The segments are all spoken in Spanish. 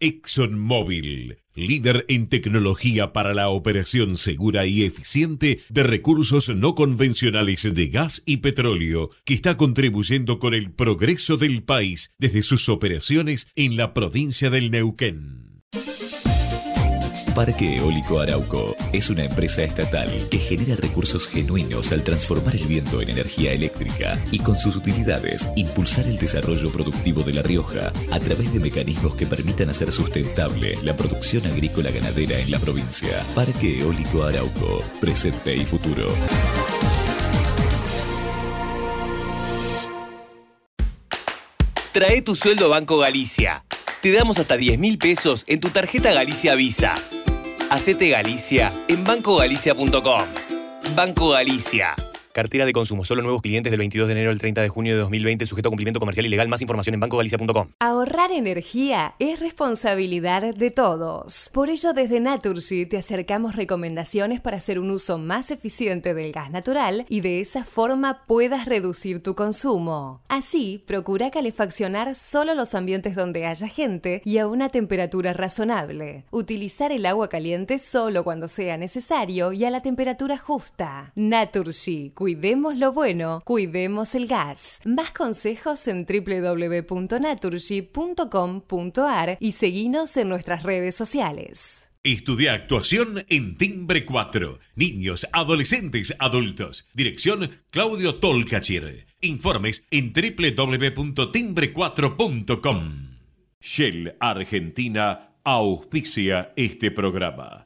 ExxonMobil, líder en tecnología para la operación segura y eficiente de recursos no convencionales de gas y petróleo, que está contribuyendo con el progreso del país desde sus operaciones en la provincia del Neuquén. Parque Eólico Arauco es una empresa estatal que genera recursos genuinos al transformar el viento en energía eléctrica y con sus utilidades impulsar el desarrollo productivo de La Rioja a través de mecanismos que permitan hacer sustentable la producción agrícola ganadera en la provincia. Parque Eólico Arauco, presente y futuro. Trae tu sueldo Banco Galicia. Te damos hasta 10 mil pesos en tu tarjeta Galicia Visa. Hacete Galicia en bancogalicia.com. Banco Galicia. Cartera de consumo. Solo nuevos clientes del 22 de enero al 30 de junio de 2020. Sujeto a cumplimiento comercial y legal. Más información en bancogalicia.com. Ahorrar energía es responsabilidad de todos. Por ello, desde Naturgy te acercamos recomendaciones para hacer un uso más eficiente del gas natural y de esa forma puedas reducir tu consumo. Así, procura calefaccionar solo los ambientes donde haya gente y a una temperatura razonable. Utilizar el agua caliente solo cuando sea necesario y a la temperatura justa. Naturgy Cuidemos lo bueno, cuidemos el gas. Más consejos en www.naturgy.com.ar y seguinos en nuestras redes sociales. Estudia actuación en Timbre 4. Niños, adolescentes, adultos. Dirección Claudio Tolcachir. Informes en www.timbre4.com. Shell Argentina auspicia este programa.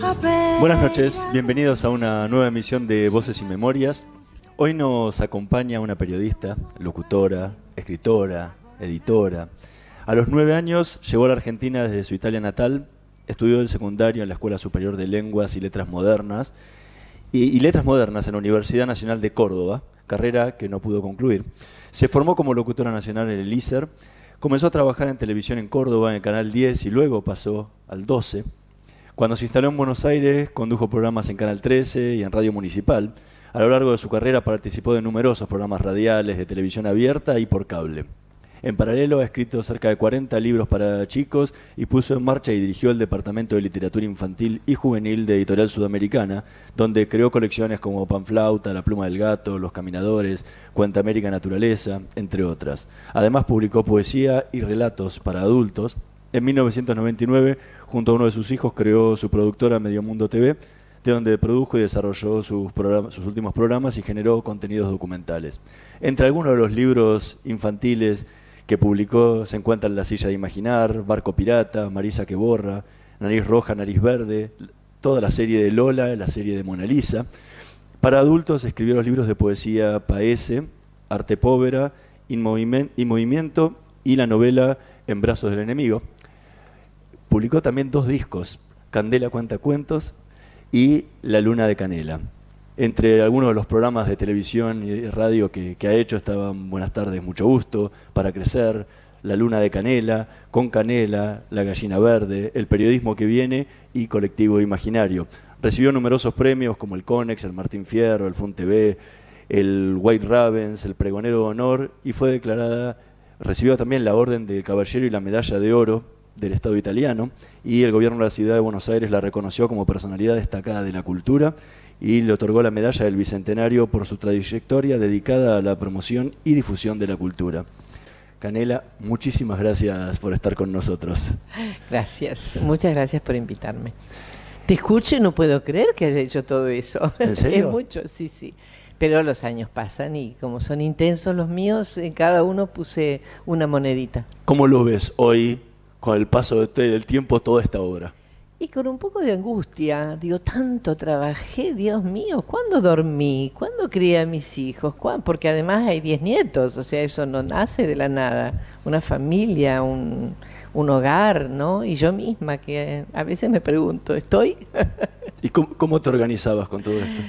Buenas noches, bienvenidos a una nueva emisión de Voces y Memorias. Hoy nos acompaña una periodista, locutora, escritora, editora. A los nueve años llegó a la Argentina desde su Italia natal, estudió el secundario en la Escuela Superior de Lenguas y Letras Modernas y, Letras Modernas en la Universidad Nacional de Córdoba, carrera que no pudo concluir. Se formó como locutora nacional en el ISER, comenzó a trabajar en televisión en Córdoba en el Canal 10 y luego pasó al 12 cuando se instaló en Buenos Aires, condujo programas en Canal 13 y en Radio Municipal. A lo largo de su carrera participó de numerosos programas radiales de televisión abierta y por cable. En paralelo ha escrito cerca de 40 libros para chicos y puso en marcha y dirigió el Departamento de Literatura Infantil y Juvenil de Editorial Sudamericana, donde creó colecciones como Panflauta, La Pluma del Gato, Los Caminadores, Cuenta América Naturaleza, entre otras. Además publicó poesía y relatos para adultos. En 1999 junto a uno de sus hijos creó su productora Medio Mundo TV, de donde produjo y desarrolló sus, sus últimos programas y generó contenidos documentales. Entre algunos de los libros infantiles que publicó se encuentran La silla de imaginar, Barco Pirata, Marisa que borra, Nariz Roja, Nariz Verde, toda la serie de Lola, la serie de Mona Lisa. Para adultos escribió los libros de poesía Paese, Arte Povera, Movimiento y la novela En brazos del enemigo. Publicó también dos discos, Candela Cuenta Cuentos y La Luna de Canela. Entre algunos de los programas de televisión y radio que, ha hecho estaban Buenas tardes, mucho gusto, Para Crecer, La Luna de Canela, Con Canela, La Gallina Verde, El Periodismo que Viene y Colectivo Imaginario. Recibió numerosos premios como el Conex, el Martín Fierro, el Fun TV, el White Ravens, el Pregonero de Honor y fue declarada, recibió también la Orden del Caballero y la Medalla de Oro del Estado italiano y el gobierno de la ciudad de Buenos Aires la reconoció como personalidad destacada de la cultura y le otorgó la medalla del Bicentenario por su trayectoria dedicada a la promoción y difusión de la cultura. Canela, muchísimas gracias por estar con nosotros. Gracias, muchas gracias por invitarme. Te escucho y no puedo creer que haya hecho todo eso. ¿En serio? Es mucho, sí, sí. Pero los años pasan y como son intensos los míos, en cada uno puse una monedita. ¿Cómo lo ves hoy, con el paso del tiempo, toda esta obra? Y con un poco de angustia, digo, tanto trabajé, Dios mío, ¿cuándo dormí? ¿Cuándo crié a mis hijos? ¿Cuándo? Porque además hay diez nietos, o sea, eso no nace de la nada. Una familia, un, un hogar, ¿no? Y yo misma, que a veces me pregunto, ¿estoy? ¿Y cómo, cómo te organizabas con todo esto?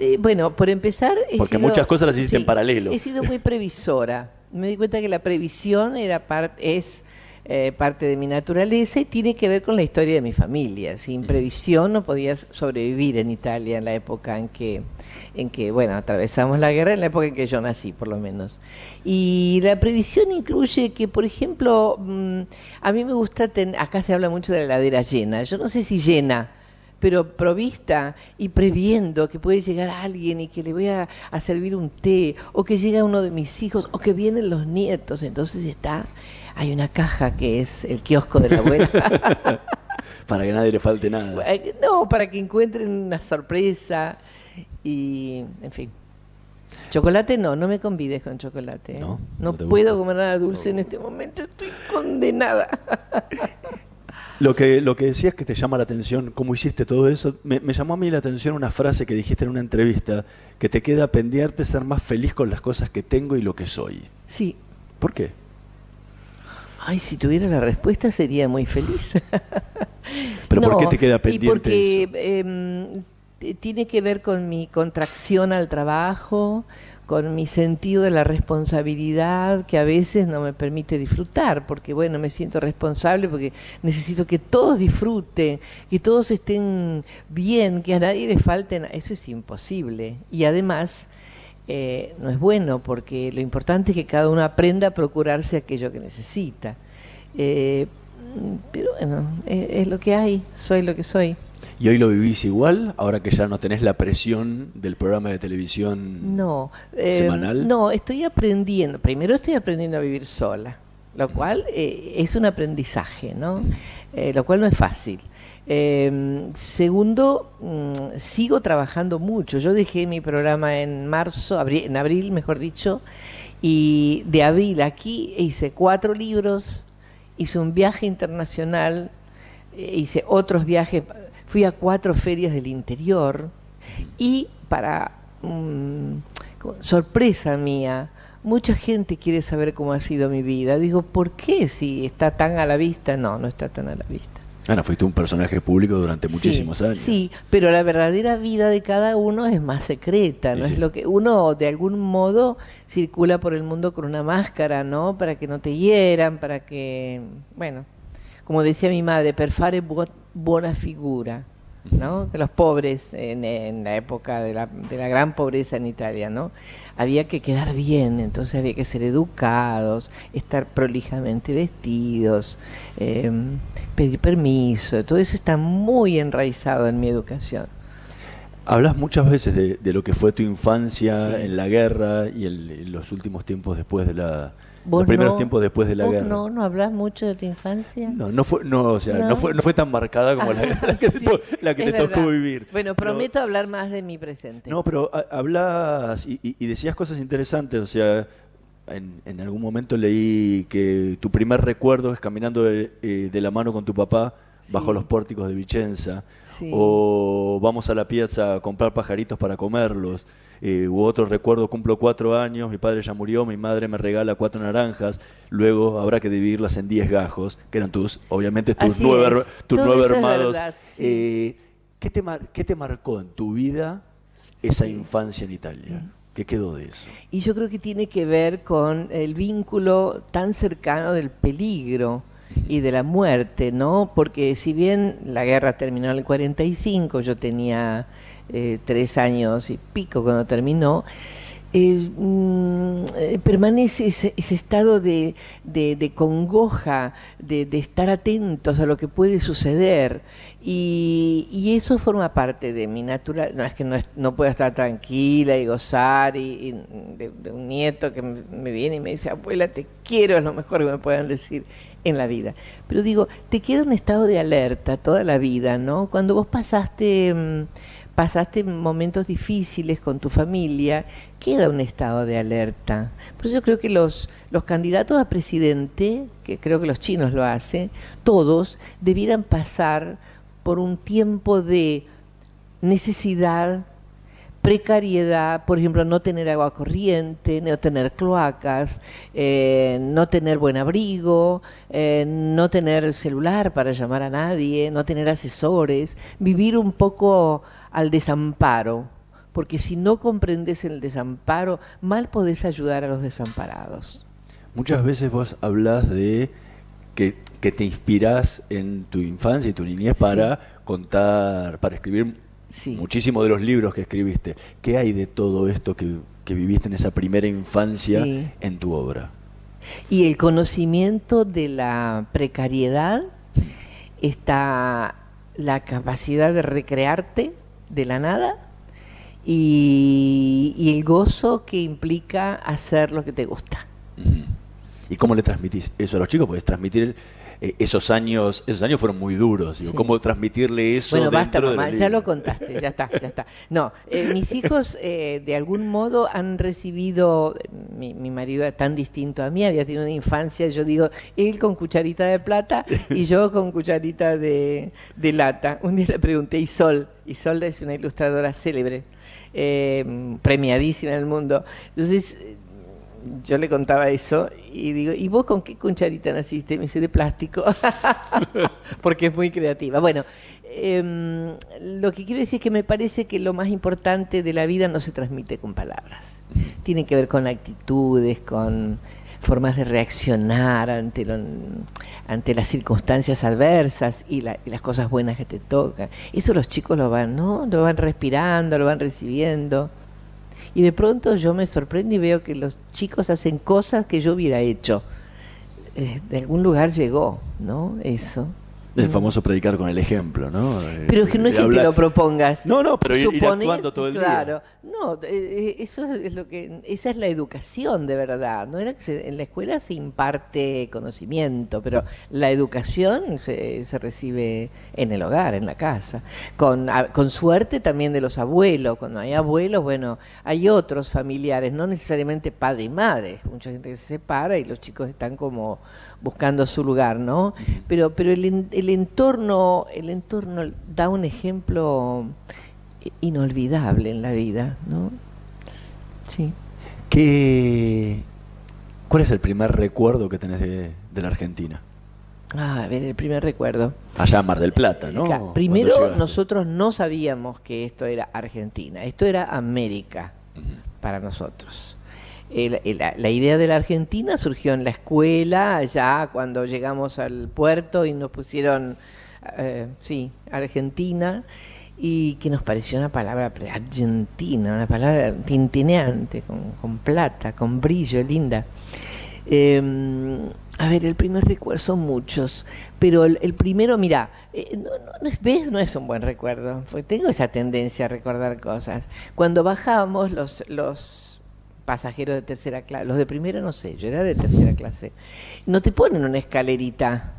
Eh, bueno, por empezar... Porque sido- muchas cosas las hiciste en paralelo. He sido muy previsora. Me di cuenta que la previsión era par- es eh, parte de mi naturaleza y tiene que ver con la historia de mi familia. Sin previsión no podías sobrevivir en Italia en la época en que, en que, bueno, atravesamos la guerra, en la época en que yo nací, por lo menos. Y la previsión incluye que, por ejemplo, mm, a mí me gusta, ten- acá se habla mucho de la heladera llena. Yo no sé si llena, pero provista y previendo que puede llegar alguien y que le voy a, a servir un té, o que llega uno de mis hijos, o que vienen los nietos. Entonces está, hay una caja que es el kiosco de la abuela. Para que nadie le falte nada. no, para que encuentren una sorpresa y, en fin. Chocolate no, no me convides con chocolate. ¿eh? No, no, no puedo comer nada dulce en este momento, estoy condenada. Lo que, lo que decías que te llama la atención, cómo hiciste todo eso, me, me llamó a mí la atención una frase que dijiste en una entrevista, que te queda pendiente ser más feliz con las cosas que tengo y lo que soy. Sí, ¿Por qué? Ay, si tuviera la respuesta sería muy feliz. ¿Pero por No, qué te queda pendiente Y porque eso? em, tiene que ver con mi contracción al trabajo, con mi sentido de la responsabilidad que a veces no me permite disfrutar, porque bueno, me siento responsable porque necesito que todos disfruten, que todos estén bien, que a nadie le falten. Eso es imposible. Y además eh, no es bueno porque lo importante es que cada uno aprenda a procurarse aquello que necesita. Eh, pero bueno, es, es lo que hay, soy lo que soy. ¿Y hoy lo vivís igual, ahora que ya no tenés la presión del programa de televisión? No, eh, ¿Semanal? no, estoy aprendiendo. Primero estoy aprendiendo a vivir sola, lo cual eh, es un aprendizaje, ¿no? Eh, lo cual no es fácil. Eh, segundo, mm, sigo trabajando mucho. Yo dejé mi programa en marzo, en abril, mejor dicho, y de abril aquí hice cuatro libros, hice un viaje internacional, eh, hice otros viajes, fui a cuatro ferias del interior y para mm, sorpresa mía, mucha gente quiere saber cómo ha sido mi vida. Digo, ¿por qué si está tan a la vista? No, no está tan a la vista. Ana, fuiste un personaje público durante muchísimos Sí, años. Sí, pero la verdadera vida de cada uno es más secreta, no Sí, sí. es lo que uno de algún modo circula por el mundo con una máscara, ¿no? Para que no te hieran, para que, bueno, como decía mi madre, per fare bu- buena figura, ¿no? Que los pobres en, en la época de la, de la gran pobreza en Italia, ¿no? Había que quedar bien, entonces había que ser educados, estar prolijamente vestidos, eh, pedir permiso, todo eso está muy enraizado en mi educación. Hablas muchas veces de, de lo que fue tu infancia Sí. en la guerra y el- en los últimos tiempos después de la... ¿Vos Los primeros no- tiempos después de la guerra. No, no hablas mucho de tu infancia. No, no fue, no, o sea, no, No. fue, no fue tan marcada como la, la que, te, Sí, to- la que te tocó vivir. Bueno, prometo hablar más de mi presente. No, pero ha- hablas y, y- y decías cosas interesantes, o sea, en, en algún momento leí que tu primer recuerdo es caminando de, eh, de la mano con tu papá Sí. bajo los pórticos de Vicenza, Sí. o vamos a la piazza a comprar pajaritos para comerlos, eh, u otro recuerdo, cumplo cuatro años, mi padre ya murió, mi madre me regala cuatro naranjas, luego habrá que dividirlas en diez gajos, que eran tus, obviamente tus Así nueve, es. tus Todo nueve hermanos. verdad, sí. Eh, ¿qué, te mar- ¿Qué te marcó en tu vida esa infancia en Italia? ¿Qué quedó de eso? Y yo creo que tiene que ver con el vínculo tan cercano del peligro y de la muerte, ¿no? Porque si bien la guerra terminó en el 45, yo tenía eh, tres años y pico cuando terminó, eh, mm, eh, permanece ese, estado de, congoja, de, estar atentos a lo que puede suceder. Y, eso forma parte de mi natural. No es que no, no pueda estar tranquila y gozar y, de, un nieto que me, viene y me dice, abuela, te quiero, es lo mejor que me puedan decir en la vida. Pero digo, te queda un estado de alerta toda la vida, ¿no? Cuando vos pasaste... Mm, pasaste momentos difíciles con tu familia, queda un estado de alerta. Por eso yo creo que los, los candidatos a presidente, que creo que los chinos lo hacen, todos debieran pasar por un tiempo de necesidad, precariedad, por ejemplo, no tener agua corriente, no tener cloacas, eh, no tener buen abrigo, eh, no tener celular para llamar a nadie, no tener asesores, vivir un poco al desamparo, porque si no comprendes el desamparo, mal podés ayudar a los desamparados. Muchas veces vos hablas de que, te inspirás en tu infancia y tu niñez para contar, para escribir muchísimo de los libros que escribiste. ¿Qué hay de todo esto que, que viviste en esa primera infancia en tu obra? Y el conocimiento de la precariedad está la capacidad de recrearte de la nada y, el gozo que implica hacer lo que te gusta. ¿Y cómo le transmitís eso a los chicos? Puedes transmitir eh, esos años, esos años fueron muy duros. ¿Cómo transmitirle eso? Bueno, basta, mamá, ya lo contaste, ya está, ya está. No, eh, mis hijos eh, de algún modo han recibido, mi, marido es tan distinto a mí, había tenido una infancia, yo digo, él con cucharita de plata y yo con cucharita de, de lata. Un día le pregunté, ¿y Sol? Y Sol es una ilustradora célebre. premiadísima en el mundo. Entonces, yo le contaba eso y digo, ¿y vos con qué cucharita naciste? Me dice, de plástico, porque es muy creativa. Bueno, em, lo que quiero decir es que me parece que lo más importante de la vida no se transmite con palabras. Tiene que ver con actitudes, con formas de reaccionar ante, ante las circunstancias adversas y, y, las cosas buenas que te tocan. Eso los chicos lo van, ¿no? Lo van respirando, lo van recibiendo. Y de pronto yo me sorprendo y veo que los chicos hacen cosas que yo hubiera hecho. Eh, de algún lugar llegó, ¿no? Eso. El famoso predicar con el ejemplo, ¿no? Pero es que no es que te lo propongas. No, no, pero ir, actuando todo el día. Claro, no, eh, eh, eso es lo que, esa es la educación de verdad. No era que en la escuela se imparte conocimiento, pero la educación se, se recibe en el hogar, en la casa. Con, con suerte también de los abuelos. Cuando hay abuelos, bueno, hay otros familiares, no necesariamente padre y madre. Mucha gente que se separa y los chicos están como buscando su lugar, ¿no? Pero, pero el, el entorno, el entorno da un ejemplo inolvidable en la vida, ¿no? Sí. ¿Qué, ¿Cuál es el primer recuerdo que tenés de, la Argentina? Ah, a ver, el primer recuerdo. Allá en Mar del Plata, ¿no? primero nosotros no sabíamos que esto era Argentina, esto era América para nosotros la, idea de la Argentina surgió en la escuela, ya cuando llegamos al puerto y nos pusieron, eh, sí, Argentina, y que nos pareció una palabra argentina, una palabra tintineante, con, plata, con brillo, linda. Em, a ver, el primer recuerdo son muchos, pero el, primero, mira, eh, no, no, ¿ves? No es un buen recuerdo, porque tengo esa tendencia a recordar cosas. Cuando bajábamos los, los pasajeros de tercera clase, los de primera no sé, yo era de tercera clase, no te ponen una escalerita,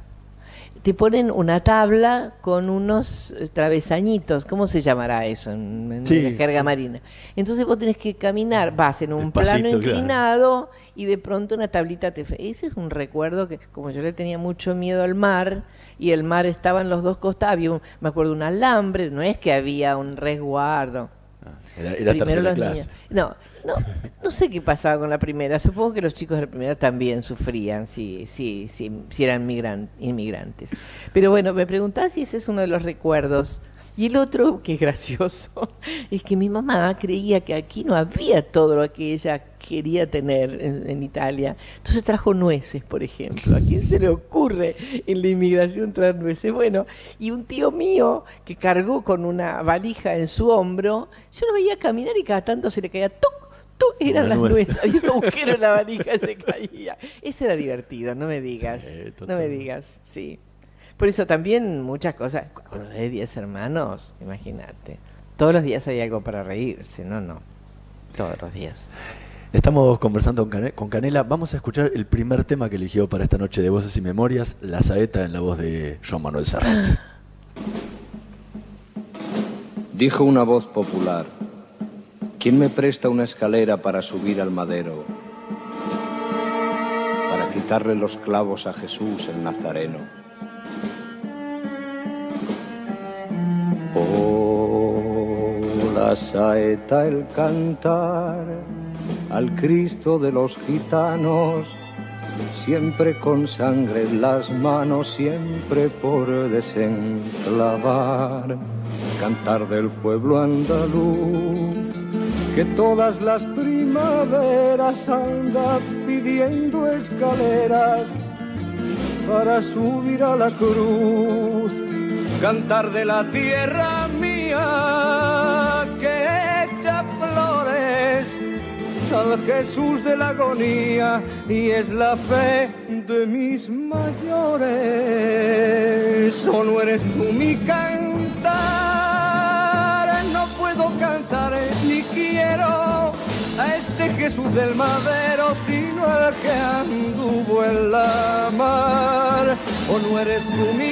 te ponen una tabla con unos eh, travesañitos, ¿cómo se llamará eso en, la jerga marina? Entonces vos tenés que caminar, vas en un plano inclinado y de pronto una tablita te... Ese es un recuerdo que como yo le tenía mucho miedo al mar y el mar estaba en los dos costados, había me acuerdo un alambre, no es que había un resguardo era, tercera clase. No, no, no sé qué pasaba con la primera. Supongo que los chicos de la primera también sufrían si, si, si, si eran inmigrantes. Pero bueno, me preguntás si ese es uno de los recuerdos y el otro, que es gracioso, es que mi mamá creía que aquí no había todo lo que ella quería tener en, Italia. Entonces trajo nueces, por ejemplo. ¿A quién se le ocurre en la inmigración traer nueces? Bueno, y un tío mío que cargó con una valija en su hombro, yo lo veía caminar y cada tanto se le caía ¡tuc! eran las nueces. Había un agujero en la valija se caía. Eso era divertido, no me digas. no me digas, sí. Por eso también muchas cosas. Cuando de 10 hermanos, imagínate. Todos los días hay algo para reírse, no, no. Todos los días. Estamos conversando con Canela. Vamos a escuchar el primer tema que eligió para esta noche de Voces y Memorias, La Saeta en la voz de Joan Manuel Serrat. Dijo una voz popular, ¿quién me presta una escalera para subir al madero? Para quitarle los clavos a Jesús el Nazareno. Oh, la saeta el cantar al Cristo de los gitanos, siempre con sangre en las manos, siempre por desenclavar. Cantar del pueblo andaluz, que todas las primaveras anda pidiendo escaleras para subir a la cruz, cantar de la tierra mía que echa flores al Jesús de la agonía y es la fe de mis mayores. O no eres tú mi cantar puedo cantar ni quiero a este Jesús del madero, sino al que anduvo en la mar. O no eres tú mi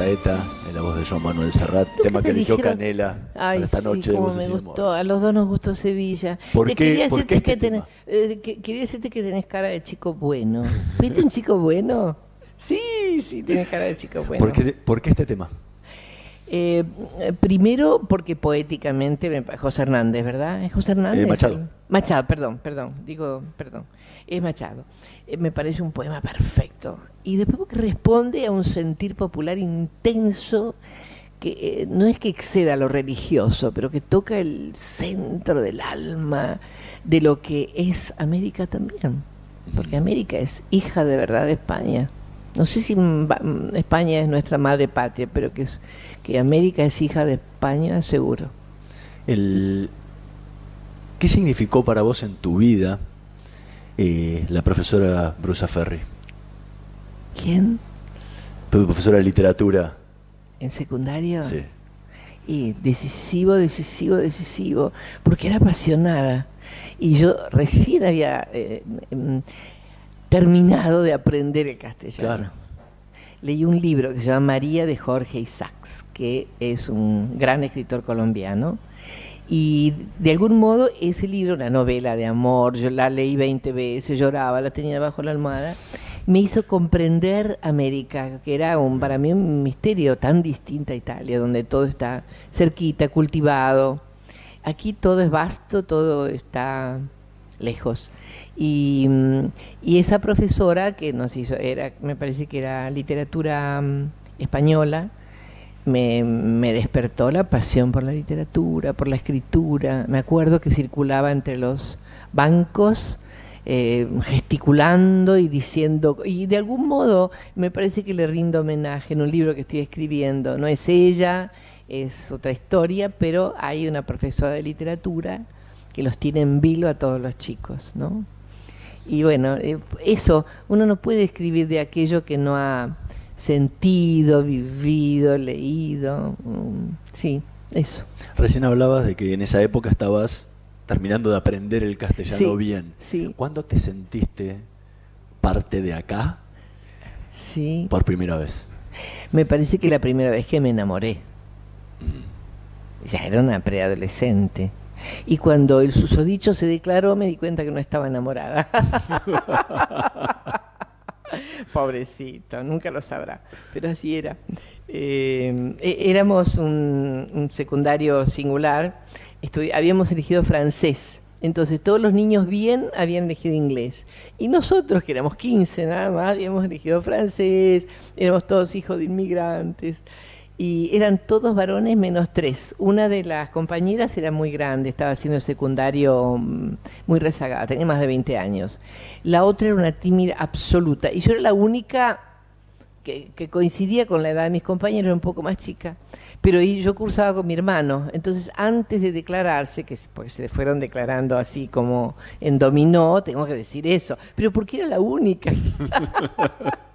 Saeta, en la voz de Joan Manuel Serrat, tema que eligió Canela Ay, esta noche. Sí, me gustó, a los dos nos gustó Sevilla. ¿Por qué, quería, decirte este que tenés, eh, quería decirte que tenés cara de chico bueno. ¿Viste un chico bueno? Sí, sí, tienes cara de chico bueno. ¿Por qué, ¿por qué este tema? Eh, primero porque poéticamente, José Hernández, ¿verdad? ¿Es José Hernández? Eh, Machado. Machado, perdón, perdón, digo, perdón. Es Machado. Eh, me parece un poema perfecto. Y después responde a un sentir popular intenso que eh, no es que exceda lo religioso, pero que toca el centro del alma de lo que es América también. Porque América es hija de verdad de España. No sé si España es nuestra madre patria, pero que América es hija de España, seguro. El, ¿Qué significó para vos en tu vida eh, la profesora Brusa Ferri. ¿Quién? Profesora de literatura. ¿En secundario? Sí. Y decisivo, decisivo, decisivo, porque era apasionada. Y yo recién había eh, em, terminado de aprender el castellano. Leí un libro que se llama María de Jorge Isaacs, que es un gran escritor colombiano y de algún modo ese libro, una novela de amor, yo la leí 20 veces, lloraba, la tenía bajo la almohada, me hizo comprender América, que era un, para mí un misterio tan distinto a Italia, donde todo está cerquita, cultivado. Aquí todo es vasto, todo está lejos. Y, y esa profesora que nos hizo, era, me parece que era literatura mm, española, me, despertó la pasión por la literatura, por la escritura. Me acuerdo que circulaba entre los bancos eh, gesticulando y diciendo, y de algún modo me parece que le rindo homenaje en un libro que estoy escribiendo. No es ella, es otra historia, pero hay una profesora de literatura que los tiene en vilo a todos los chicos, ¿no? Y bueno, eh, eso, uno no puede escribir de aquello que no ha sentido, vivido, leído. Mm, sí, eso. Recién hablabas de que en esa época estabas terminando de aprender el castellano Sí, bien. sí. ¿Cuándo te sentiste parte de acá Sí. por primera vez? Me parece que la primera vez que me enamoré. Ya era una preadolescente. Y cuando el susodicho se declaró, me di cuenta que no estaba enamorada. Pobrecito, nunca lo sabrá, pero así era. Eh, e- éramos un, un secundario singular, habíamos elegido francés, entonces todos los niños bien habían elegido inglés. Y nosotros, que éramos 15 nada más, habíamos elegido francés, éramos todos hijos de inmigrantes. Y eran todos varones menos tres. Una de las compañeras era muy grande, estaba haciendo el secundario mm, muy rezagada, tenía más de 20 años. La otra era una tímida absoluta. Y yo era la única que, que coincidía con la edad de mis compañeros, era un poco más chica. Pero yo cursaba con mi hermano. Entonces, antes de declararse, que porque se fueron declarando así como en dominó, tengo que decir eso. Pero porque era la única.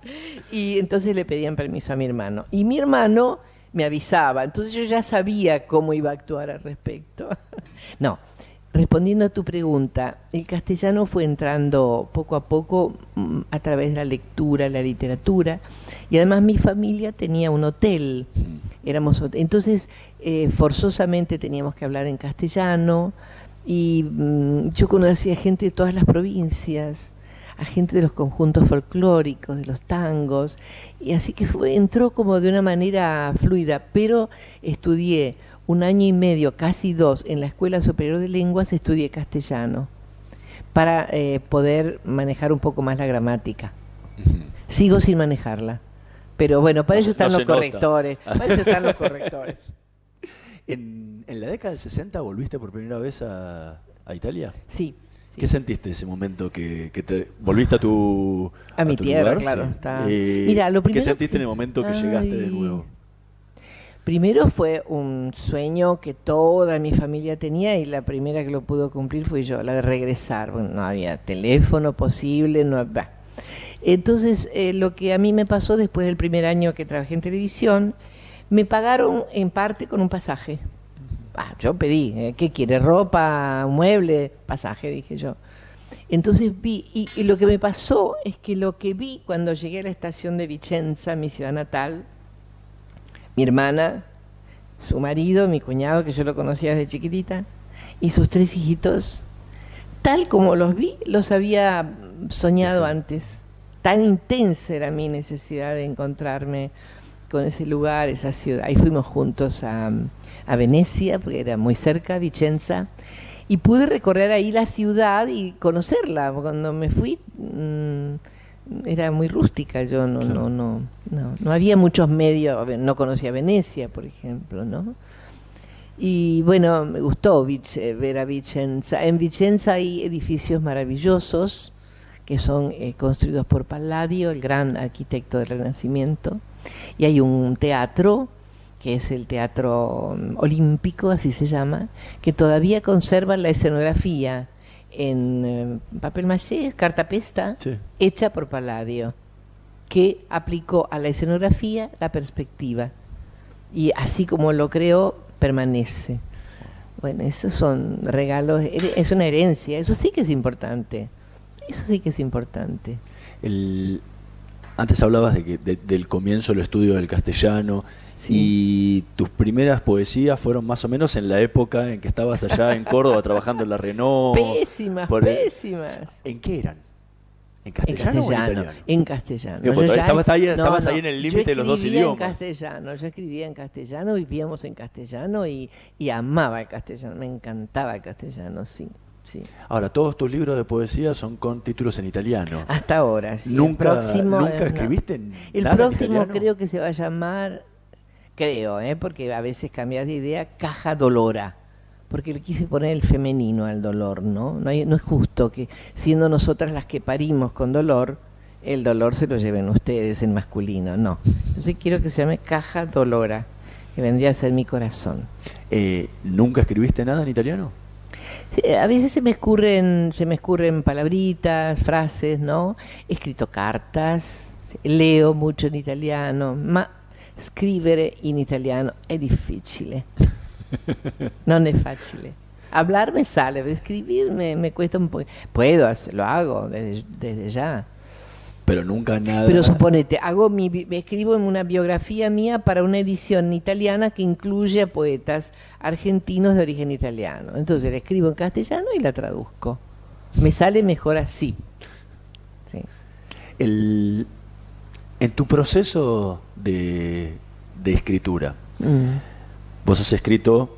Y entonces le pedían permiso a mi hermano. Y mi hermano me avisaba. Entonces yo ya sabía cómo iba a actuar al respecto. No, respondiendo a tu pregunta, el castellano fue entrando poco a poco mm, a través de la lectura, la literatura. Y además mi familia tenía un hotel. Éramos, hot- entonces, eh, forzosamente teníamos que hablar en castellano. Y mm, yo conocía gente de todas las provincias a gente de los conjuntos folclóricos, de los tangos, y así que fue, entró como de una manera fluida, pero estudié un año y medio, casi dos, en la Escuela Superior de Lenguas, estudié castellano, para eh, poder manejar un poco más la gramática. Sigo sin manejarla, pero bueno, para No eso no están los nota. correctores, para eso están los correctores. En, en la década del 60 volviste por primera vez a, a Italia. Sí. Sí. ¿Qué sentiste ese momento que, que te volviste a tu A mi tu tierra, lugar? claro, Sí. está. Eh, Mira, lo ¿Qué primero sentiste que- en el momento que llegaste de nuevo? Primero fue un sueño que toda mi familia tenía y la primera que lo pudo cumplir fui yo, la de regresar. Bueno, no había teléfono posible, no había... Entonces, eh, lo que a mí me pasó después del primer año que trabajé en televisión, me pagaron en parte con un pasaje. Ah, yo pedí, eh, ¿qué quiere? ¿Ropa, mueble? Pasaje, dije yo. Entonces vi, y, y lo que me pasó es que lo que vi cuando llegué a la estación de Vicenza, mi ciudad natal, mi hermana, su marido, mi cuñado, que yo lo conocía desde chiquitita, y sus tres hijitos, tal como los vi, los había soñado antes. Tan intensa era mi necesidad de encontrarme con ese lugar, esa ciudad. Ahí fuimos juntos a, a Venecia, porque era muy cerca, Vicenza, y pude recorrer ahí la ciudad y conocerla. Cuando me fui, mm, era muy rústica, yo no, no, no, no, no había muchos medios, no conocía Venecia, por ejemplo, ¿no? Y bueno, me gustó Vice- ver a Vicenza. En Vicenza hay edificios maravillosos que son eh, construidos por Palladio, el gran arquitecto del Renacimiento, y hay un teatro que es el Teatro mm, Olímpico, así se llama, que todavía conserva la escenografía en eh, papel maché, cartapesta, Sí. hecha por Palladio, que aplicó a la escenografía la perspectiva. Y así como lo creó, permanece. Bueno, esos son regalos, es una herencia, eso sí que es importante. Eso sí que es importante. El- antes hablabas de que, de- del comienzo del estudio del castellano y tus primeras poesías fueron más o menos en la época en que estabas allá en Córdoba trabajando en la Renault. pésimas, por pésimas. ¿En qué eran? ¿En En castellano, o en castellano, en castellano. Yo estabas ahí- estabas ahí en el límite de los dos idiomas. en castellano, yo escribía en castellano, vivíamos en castellano y, y amaba el castellano, me encantaba el castellano, sí, sí. Ahora, todos tus libros de poesía son con títulos en italiano. Hasta ahora, sí. El ¿Nunca, próximo, ¿nunca eh, escribiste El nada próximo creo que se va a llamar, creo, ¿eh? porque a veces cambias de idea, Caja Dolora. Porque le quise poner el femenino al dolor, ¿no? No, hay- no es justo que siendo nosotras las que parimos con dolor, el dolor se lo lleven ustedes en masculino, no. Entonces quiero que se llame Caja Dolora, que vendría a ser mi corazón. Eh, ¿Nunca escribiste nada en italiano? Sí, A veces se me escurren, se me escurren palabritas, frases, ¿no? He escrito cartas, leo mucho in italiano, ma scrivere in italiano è difficile. Non è facile. Hablar me sale, escribir me, me cuesta un poco. Puedo, lo hago desde, desde ya. Pero nunca nada. Pero suponete, hago mi, escribo en una biografía mía para una edición italiana que incluye a poetas argentinos de origen italiano. Entonces la escribo en castellano y la traduzco. Me sale mejor así. El, en tu proceso de, escritura, mm. vos has escrito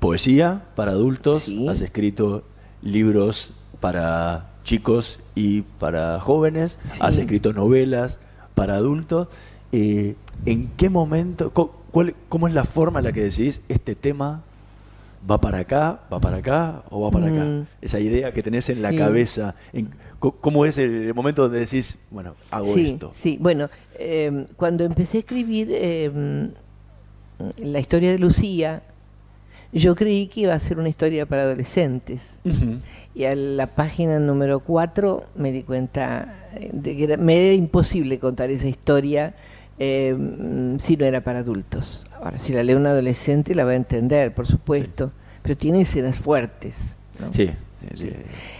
poesía para adultos, has escrito libros para chicos y para jóvenes, has escrito novelas para adultos. Eh, ¿En qué momento, cómo es la forma en la que decís este tema va para acá, va para acá o va para acá? Mm. Esa idea que tenés en la cabeza, ¿cómo es el momento donde decís, bueno, hago esto? Sí, bueno, em, cuando empecé a escribir em, la historia de Lucía, yo creí que iba a ser una historia para adolescentes. Y a la página número 4 me di cuenta de que me era imposible contar esa historia eh, si no era para adultos. Ahora, si la lee un adolescente la va a entender, por supuesto, pero tiene escenas fuertes. Sí,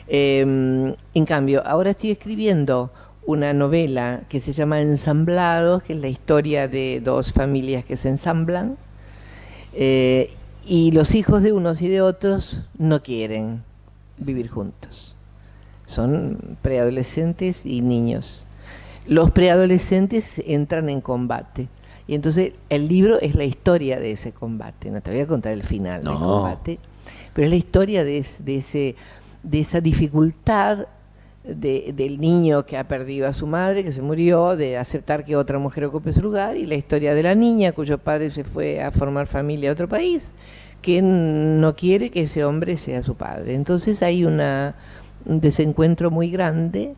em, en cambio, ahora estoy escribiendo una novela que se llama Ensamblados, que es la historia de dos familias que se ensamblan. Eh, y los hijos de unos y de otros no quieren vivir juntos. Son preadolescentes y niños. Los preadolescentes entran en combate. Y entonces el libro es la historia de ese combate. No te voy a contar el final del combate, pero es la historia de, ese, de esa dificultad del niño que ha perdido a su madre, que se murió, de aceptar que otra mujer ocupe su lugar, y la historia de la niña cuyo padre se fue a formar familia a otro país, que no quiere que ese hombre sea su padre. Entonces hay un desencuentro muy grande.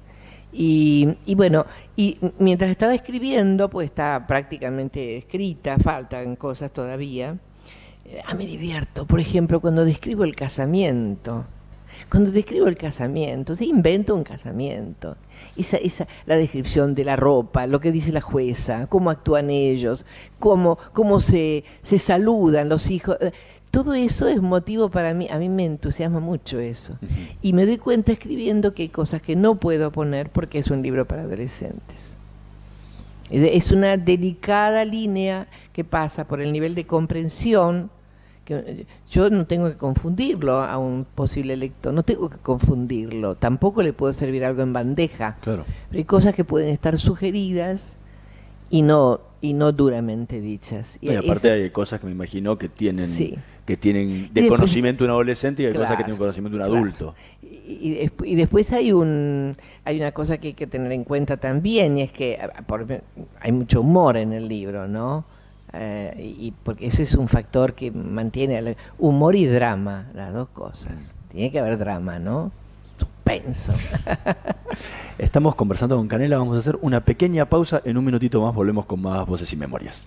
Y, bueno, y mientras estaba escribiendo, pues está prácticamente escrita, faltan cosas todavía. Ah, me divierto, por ejemplo, cuando describo el casamiento cuando describo el casamiento, se invento un casamiento. Esa, esa, la descripción de la ropa, lo que dice la jueza, cómo actúan ellos, cómo, cómo se, se saludan los hijos. Eh, todo eso es motivo para mí, a mí me entusiasma mucho eso. Y me doy cuenta escribiendo que hay cosas que no puedo poner porque es un libro para adolescentes. Es una delicada línea que pasa por el nivel de comprensión que yo no tengo que confundirlo a un posible lector, no tengo que confundirlo, tampoco le puedo servir algo en bandeja. Claro. Pero hay cosas que pueden estar sugeridas y no y no duramente dichas. Y, aparte hay cosas que me imagino que tienen que tienen de conocimiento un adolescente y hay cosas que tienen conocimiento un adulto. Y, y, después hay un hay una cosa que hay que tener en cuenta también y es que hay mucho humor en el libro, ¿no? Eh, y porque ese es un factor que mantiene el humor y drama, las dos cosas. Tiene que haber drama, ¿no? Suspenso. Estamos conversando con Canela, vamos a hacer una pequeña pausa, en un minutito más volvemos con más voces y memorias.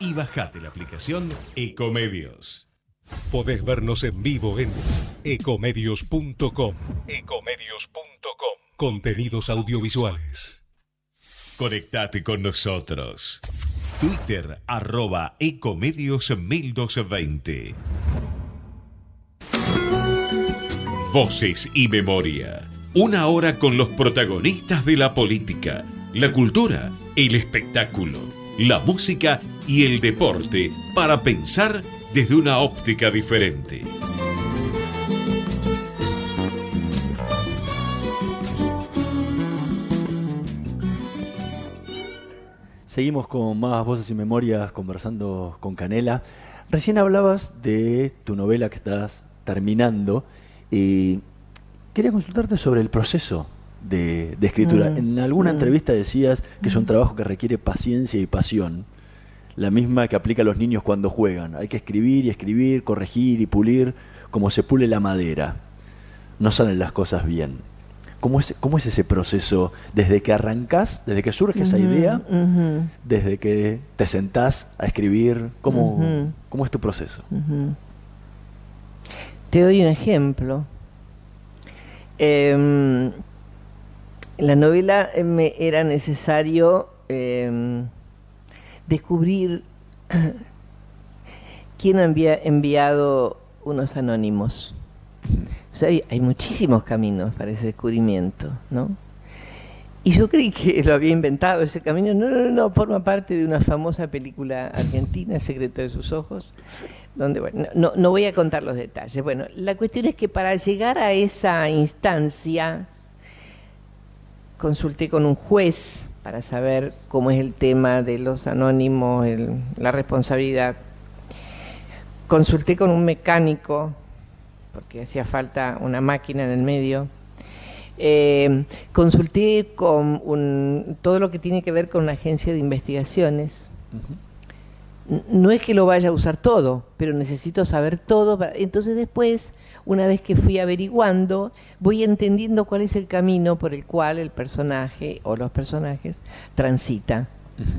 y bajate la aplicación Ecomedios. Podés vernos en vivo en ecomedios.com. Ecomedios.com. Contenidos audiovisuales. Conectate con nosotros. Twitter arroba ecomedios 1220. Voces y memoria. Una hora con los protagonistas de la política, la cultura, el espectáculo, la música y el deporte para pensar desde una óptica diferente. Seguimos con más voces y memorias conversando con Canela. Recién hablabas de tu novela que estás terminando y quería consultarte sobre el proceso de, escritura. Mm, En alguna mm. entrevista decías que es un trabajo que requiere paciencia y pasión, la misma que aplica a los niños cuando juegan. Hay que escribir y escribir, corregir y pulir como se pule la madera. No salen las cosas bien. ¿Cómo es, cómo es ese proceso desde que arrancás, desde que surge esa idea, desde que te sentás a escribir? ¿Cómo, cómo es tu proceso? Te doy un ejemplo. Em, en la novela eh, me era necesario em, descubrir quién había enviado unos anónimos. O sea, hay, muchísimos caminos para ese descubrimiento, ¿no? Y yo creí que lo había inventado ese camino. No, no, no, forma parte de una famosa película argentina, secreto de sus ojos, donde, bueno, no, no voy a contar los detalles. Bueno, la cuestión es que para llegar a esa instancia, consulté con un juez para saber cómo es el tema de los anónimos, el- la responsabilidad. Consulté con un mecánico, porque hacía falta una máquina en el medio. Eh, consulté con un- todo lo que tiene que ver con una agencia de investigaciones. No es que lo vaya a usar todo, pero necesito saber todo. para- Entonces después, una vez que fui averiguando, voy entendiendo cuál es el camino por el cual el personaje o los personajes transita.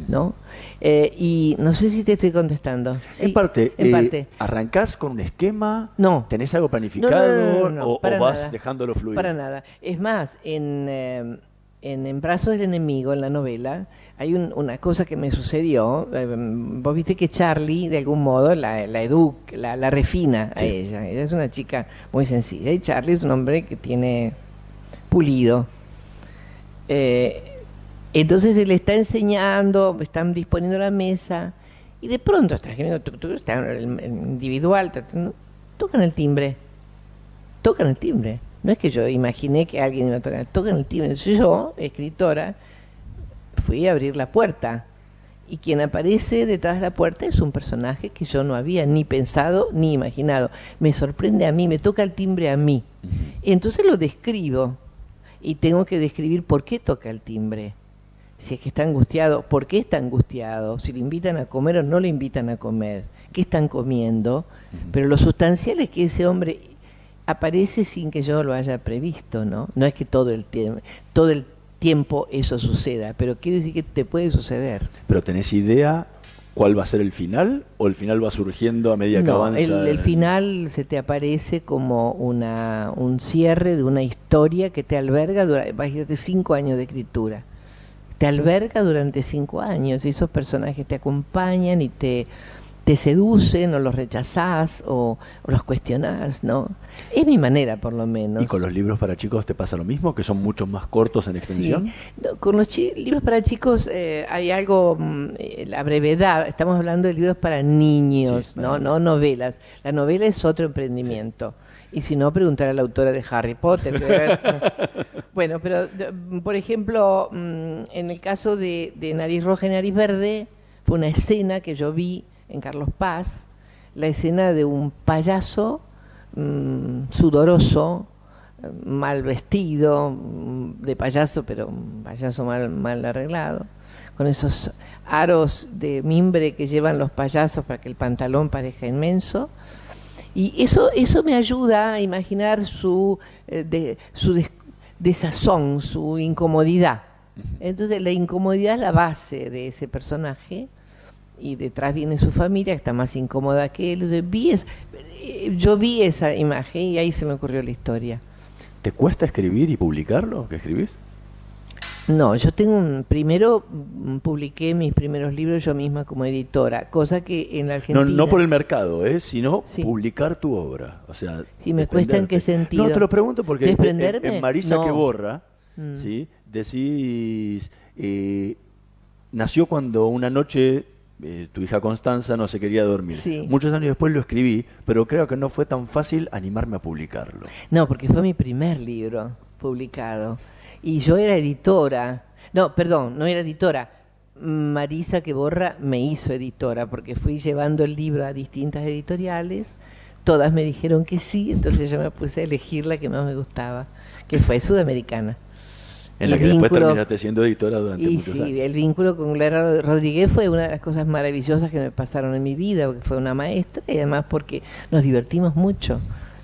¿no? Eh, y no sé si te estoy contestando. en parte, en eh, parte. ¿arrancás con un esquema? No. ¿Tenés algo planificado no, no, o, o vas nada. dejándolo fluir? Para nada. Es más, en, eh, en, En Brazos del Enemigo, en la novela, hay un- una cosa que me sucedió. eh, vos viste que Charlie, de algún modo, la, la educa, la, la refina a Sí. ella. Ella es una chica muy sencilla. Y Charlie es un hombre que tiene pulido. Eh, entonces él está enseñando, están disponiendo la mesa, y de pronto está, tuc, está el- individual, tocan el timbre. Tocan el timbre. No es que yo imaginé que alguien iba a tocar, tocan el timbre. Entonces yo, escritora, fui a abrir la puerta. Y quien aparece detrás de la puerta es un personaje que yo no había ni pensado ni imaginado. Me sorprende a mí, me toca el timbre a mí. Entonces lo describo y tengo que describir por qué toca el timbre. Si es que está angustiado, ¿por qué está angustiado? Si le invitan a comer o no le invitan a comer. ¿Qué están comiendo? Pero lo sustancial es que ese hombre aparece sin que yo lo haya previsto, ¿no? No es que todo el tiempo, todo el tiempo eso suceda, pero quiere decir que te puede suceder. ¿Pero tenés idea cuál va a ser el final? ¿O el final va surgiendo a medida que No, avanza? el, el final se te aparece como una, un cierre de una historia que te alberga durante, imagínate, cinco años de escritura. Te alberga durante cinco años y esos personajes te acompañan y te, te seducen o los rechazás o, o los cuestionás, ¿no? Es mi manera, por lo menos. ¿Y con los libros para chicos te pasa lo mismo? ¿Que son mucho más cortos en extensión? Sí. No, con los libros para chicos eh, hay algo, mm, eh, la brevedad, estamos hablando de libros para niños, Sí, no, para- no novelas. La novela es otro emprendimiento. Y si no, preguntar a la autora de Harry Potter. bueno, pero de- por ejemplo, mm, en el caso de, de Nariz Roja y Nariz Verde, fue una escena que yo vi en Carlos Paz, la escena de un payaso mm, sudoroso, mal vestido, mm, de payaso, pero un payaso mal, mal arreglado, con esos aros de mimbre que llevan los payasos para que el pantalón parezca inmenso. Y eso, eso me ayuda a imaginar su, eh, de- su des- desazón, su incomodidad. Entonces la incomodidad es la base de ese personaje y detrás viene su familia que está más incómoda que él. Vi es- eh, yo vi esa imagen y ahí se me ocurrió la historia. ¿Te cuesta escribir y publicar lo que escribís? No, yo tengo un. Primero publiqué mis primeros libros yo misma como editora, cosa que en la Argentina. No, no por el mercado, ¿eh? sino publicar tu obra. O sea, ¿Y me cuesta en qué sentido? No, te lo pregunto porque en Marisa No. que borra, Mm. ¿sí? decís. eh, nació cuando una noche eh, tu hija Constanza no se quería dormir. Sí. Muchos años después lo escribí, pero creo que no fue tan fácil animarme a publicarlo. No, porque fue mi primer libro publicado. Y yo era editora. No, perdón, no era editora. Marisa que borra me hizo editora porque fui llevando el libro a distintas editoriales. Todas me dijeron que sí, entonces yo me puse a elegir la que más me gustaba, que fue Sudamericana. En la que después vínculo- terminaste siendo editora durante Y muchos sí, años. el vínculo con Clara Rodríguez fue una de las cosas maravillosas que me pasaron en mi vida, porque fue una maestra y además porque nos divertimos mucho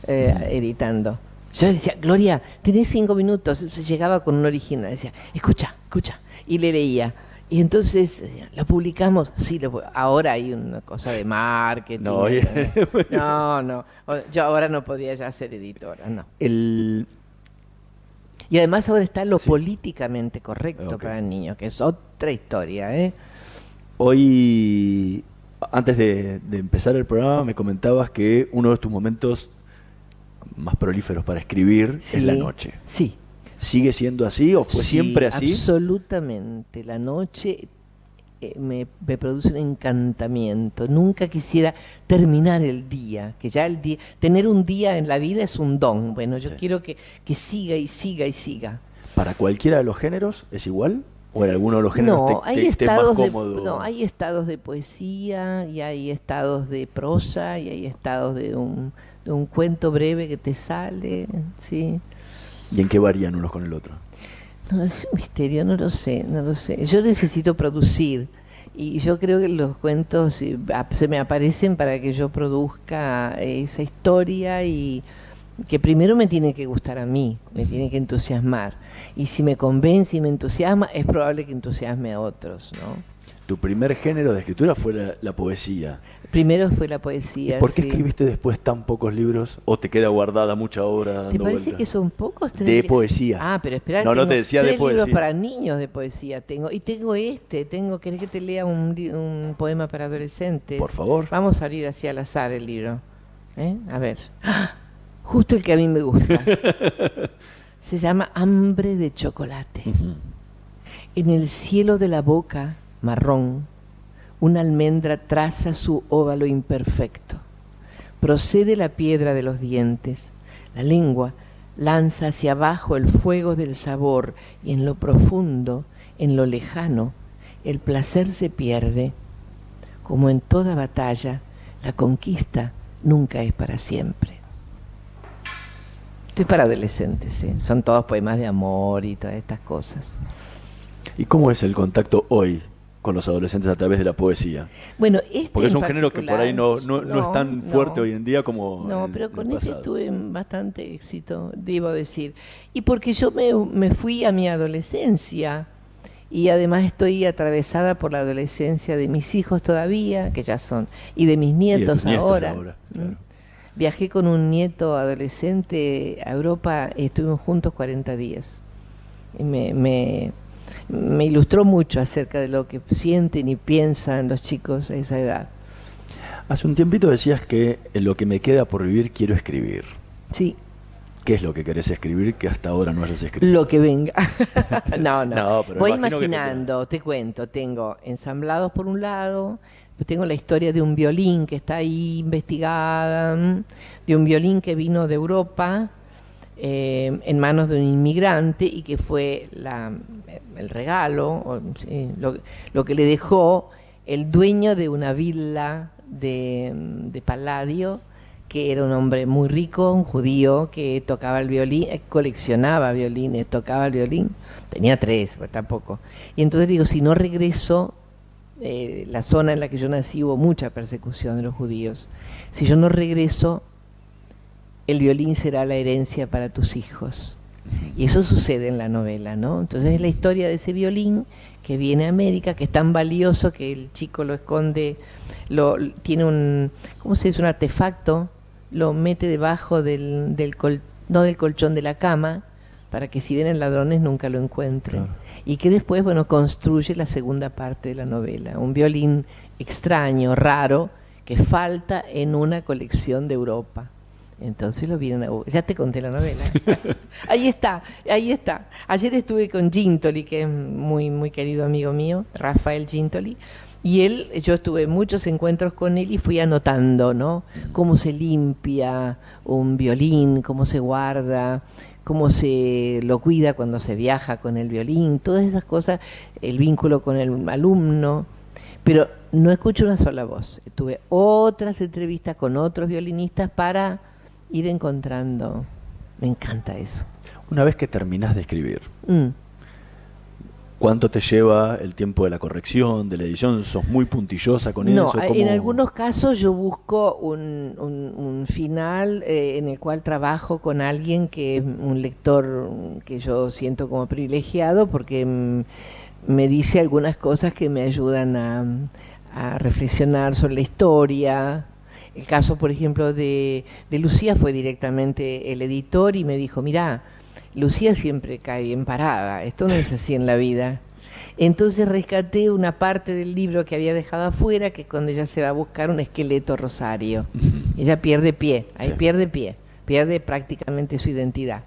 eh, editando. Yo decía, Gloria, tenés cinco minutos. Entonces llegaba con un original, decía, escucha, escucha. Y le leía. Y entonces, eh, ¿la publicamos? Sí, lo ahora hay una cosa de marketing. No, no, Yo ahora no podría ya ser editora, no. El, Y además ahora está lo políticamente correcto para niños, que es otra historia, ¿eh? Hoy, antes de, de empezar el programa, me comentabas que uno de tus momentos más prolíferos para escribir Sí, es la noche. Sí. ¿Sigue siendo así o fue Sí, siempre así? Absolutamente. La noche me, me produce un encantamiento. Nunca quisiera terminar el día, que ya el día, tener un día en la vida es un don. Bueno, yo quiero que, que siga y siga y siga. ¿Para cualquiera de los géneros es igual? ¿O en alguno de los géneros No, te, hay te- esté más estados de, cómodo? no, hay estados de poesía y hay estados de prosa y hay estados de un, de un cuento breve que te sale, sí. ¿Y en qué varían unos con el otro? No, es un misterio, no lo sé, no lo sé. Yo necesito producir y yo creo que los cuentos eh, se me aparecen para que yo produzca esa historia y que primero me tiene que gustar a mí, me tiene que entusiasmar. Y si me convence y me entusiasma, es probable que entusiasme a otros, ¿no? Tu primer género de escritura fue la, la poesía. Primero fue la ¿Y poesía. por qué sí. escribiste después tan pocos libros? ¿O te queda guardada mucha obra ¿Te parece que son pocos? Tres De poesía. Ah, pero espera, No, no te decía de tres libros poesía. para niños de poesía tengo. Y tengo este, tengo, ¿querés que te lea un, poema para adolescentes? Por favor. Vamos a abrir así al azar el libro. ¿Eh? A ver. ¡Ah! Justo el que a mí me gusta. Se llama Hambre de chocolate. En el cielo de la boca, marrón, una almendra traza su óvalo imperfecto. Procede la piedra de los dientes. La lengua lanza hacia abajo el fuego del sabor y en lo profundo, en lo lejano, el placer se pierde. Como en toda batalla, la conquista nunca es para siempre. Esto es para adolescentes, ¿eh? son todos poemas de amor y todas estas cosas. ¿Y cómo es el contacto hoy con los adolescentes a través de la poesía? Bueno, este Porque es un género que por ahí no, no, no es tan fuerte hoy en día como No, en- pero con este tuve bastante éxito, debo decir. Y porque yo me, me fui a mi adolescencia y además estoy atravesada por la adolescencia de mis hijos todavía, que ya son, y de mis nietos, nietos ahora. ahora, ¿Mm? Viajé con un nieto adolescente a Europa, estuvimos juntos 40 días. Y me, me, me ilustró mucho acerca de lo que sienten y piensan los chicos a esa edad. Hace un tiempito decías que en lo que me queda por vivir quiero escribir. Sí, ¿Qué es lo que querés escribir que hasta ahora no hayas escrito? Lo que venga. no, no. No, pero Voy imagino que te imaginando, te, cuento, tengo ensamblados por un lado, pues tengo la historia de un violín que está ahí investigada, ¿m? de un violín que vino de Europa eh, en manos de un inmigrante y que fue el regalo, lo, que le dejó el dueño de una villa de, de Palladio que era un hombre muy rico, un judío que tocaba el violín, eh, coleccionaba violines, tocaba el violín, tenía tres, pues tampoco. Y entonces digo, si no regreso, eh, la zona en la que yo nací hubo mucha persecución de los judíos, si yo no regreso, el violín será la herencia para tus hijos. Y eso sucede en la novela, ¿no? Entonces es la historia de ese violín que viene a América, que es tan valioso que el chico lo esconde, lo tiene un, ¿cómo se dice? Un artefacto, lo mete debajo del, del col- no del colchón de la cama, para que si vienen ladrones nunca lo encuentren. Y que después, bueno, construye la segunda parte de la novela, un violín extraño, raro, que falta en una colección de Europa. Entonces lo vieron a... Ya te conté la novela. ahí está, ahí está. Ayer estuve con Gintoli, que es muy, muy querido amigo mío, Rafael Gintoli, y él, yo tuve muchos encuentros con él y fui anotando, ¿no? Cómo se limpia un violín, cómo se guarda, cómo se lo cuida cuando se viaja con el violín, todas esas cosas, el vínculo con el alumno. Pero no escucho una sola voz. Tuve otras entrevistas con otros violinistas para ir encontrando. Me encanta eso. Una vez que terminas de escribir, Mm. ¿cuánto te lleva el tiempo de la corrección, de la edición? ¿Sos muy puntillosa con No, eso? en ¿Cómo- algunos casos yo busco un, un- un final eh, en el cual trabajo con alguien que es un lector que yo siento como privilegiado porque mm, me dice algunas cosas que me ayudan a, a reflexionar sobre la historia. El caso, por ejemplo, de, de Lucía fue directamente el editor y me dijo, mira, Lucía siempre cae bien parada, esto no es así en la vida. Entonces rescaté una parte del libro que había dejado afuera, que es cuando ella se va a buscar un esqueleto rosario. Ella pierde pie, ahí Sí. pierde pie, pierde prácticamente su identidad.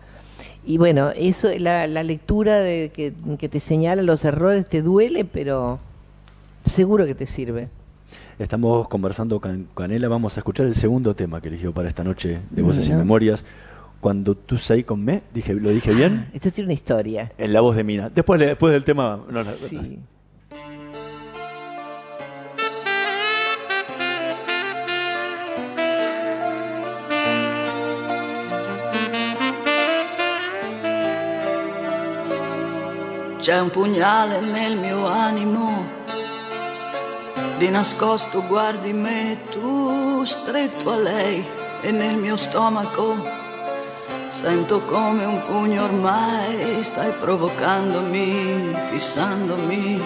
Y bueno, eso, la, la lectura de que, que te señala los errores te duele, pero seguro que te sirve. Estamos conversando con Canela, vamos a escuchar el segundo tema que eligió para esta noche de Voces y. Memorias. Cuando tú sei con me, dije, ¿lo dije bien? Esto tiene una historia. En la voz de Mina. Después, después del tema... no, no, Sí. C'è un pugnale nel mio animo, di nascosto guardi me, tu stretto a lei e nel mio stomaco sento come un pugno ormai, stai provocandomi, fissandomi,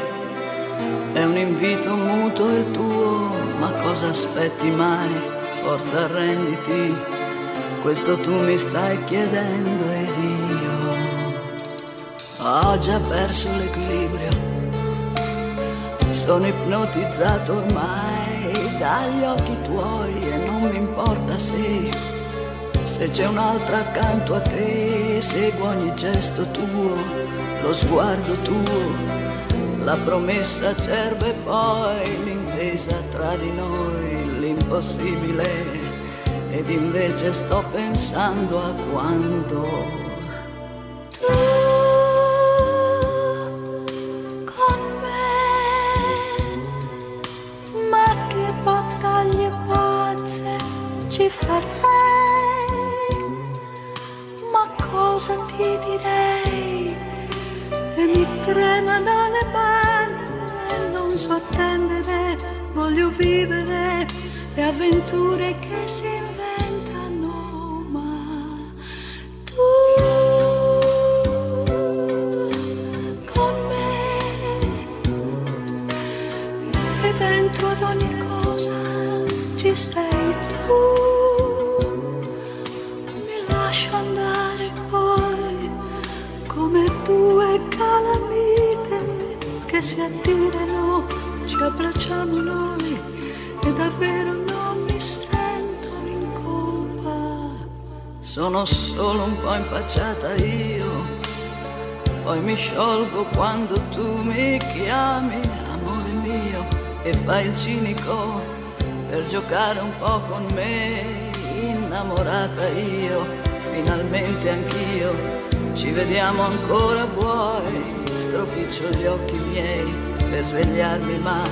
è un invito muto il tuo, ma cosa aspetti mai? Forza arrenditi, questo tu mi stai chiedendo ed io. Ho già perso l'equilibrio, sono ipnotizzato ormai dagli occhi tuoi e non mi importa se, se c'è un'altra accanto a te, seguo ogni gesto tuo, lo sguardo tuo, la promessa acerba e poi l'intesa tra di noi, l'impossibile, ed invece sto pensando a quando tremano le mani, non so attendere, voglio vivere le avventure che si abbracciamo noi e davvero non mi sento in colpa. Sono solo un po' impacciata io poi mi sciolgo quando tu mi chiami, amore mio, e fai il cinico per giocare un po' con me, innamorata io, finalmente anch'io, ci vediamo ancora vuoi, stropiccio gli occhi miei per svegliarmi, ma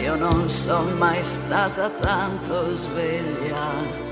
io non sono mai stata tanto sveglia.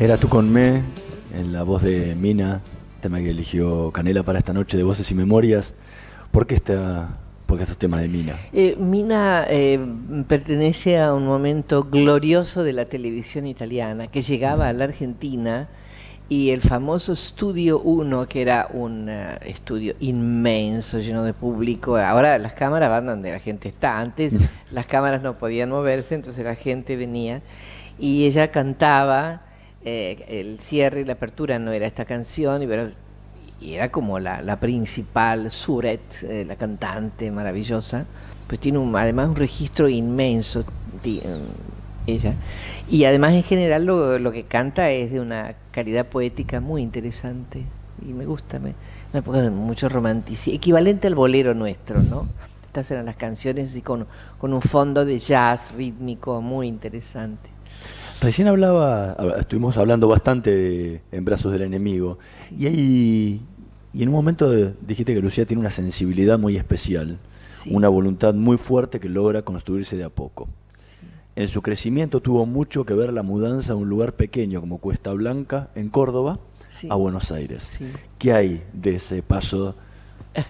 Era tú con me, en la voz de Mina, tema que eligió Canela para esta noche de Voces y Memorias. ¿Por qué, está, por qué este tema de Mina? Eh, Mina eh, pertenece a un momento glorioso de la televisión italiana que llegaba a la Argentina y el famoso Studio 1, que era un eh, estudio inmenso, lleno de público. Ahora las cámaras van donde la gente está. Antes las cámaras no podían moverse, entonces la gente venía y ella cantaba eh, el cierre y la apertura no era esta canción, y, y era como la, la principal, Suret, eh, la cantante maravillosa, pues tiene un, además un registro inmenso, ti- eh, ella. Y además en general lo, lo que canta es de una calidad poética muy interesante y me gusta, me, una época de mucho romanticismo, equivalente al bolero nuestro, ¿no? Estas eran las canciones así con, con un fondo de jazz rítmico muy interesante. Recién hablaba, hab- estuvimos hablando bastante de En brazos del enemigo, y, ahí, y en un momento de- dijiste que Lucía tiene una sensibilidad muy especial, una voluntad muy fuerte que logra construirse de a poco. En su crecimiento tuvo mucho que ver la mudanza de un lugar pequeño como Cuesta Blanca, en Córdoba, a Buenos Aires. ¿Qué hay de ese paso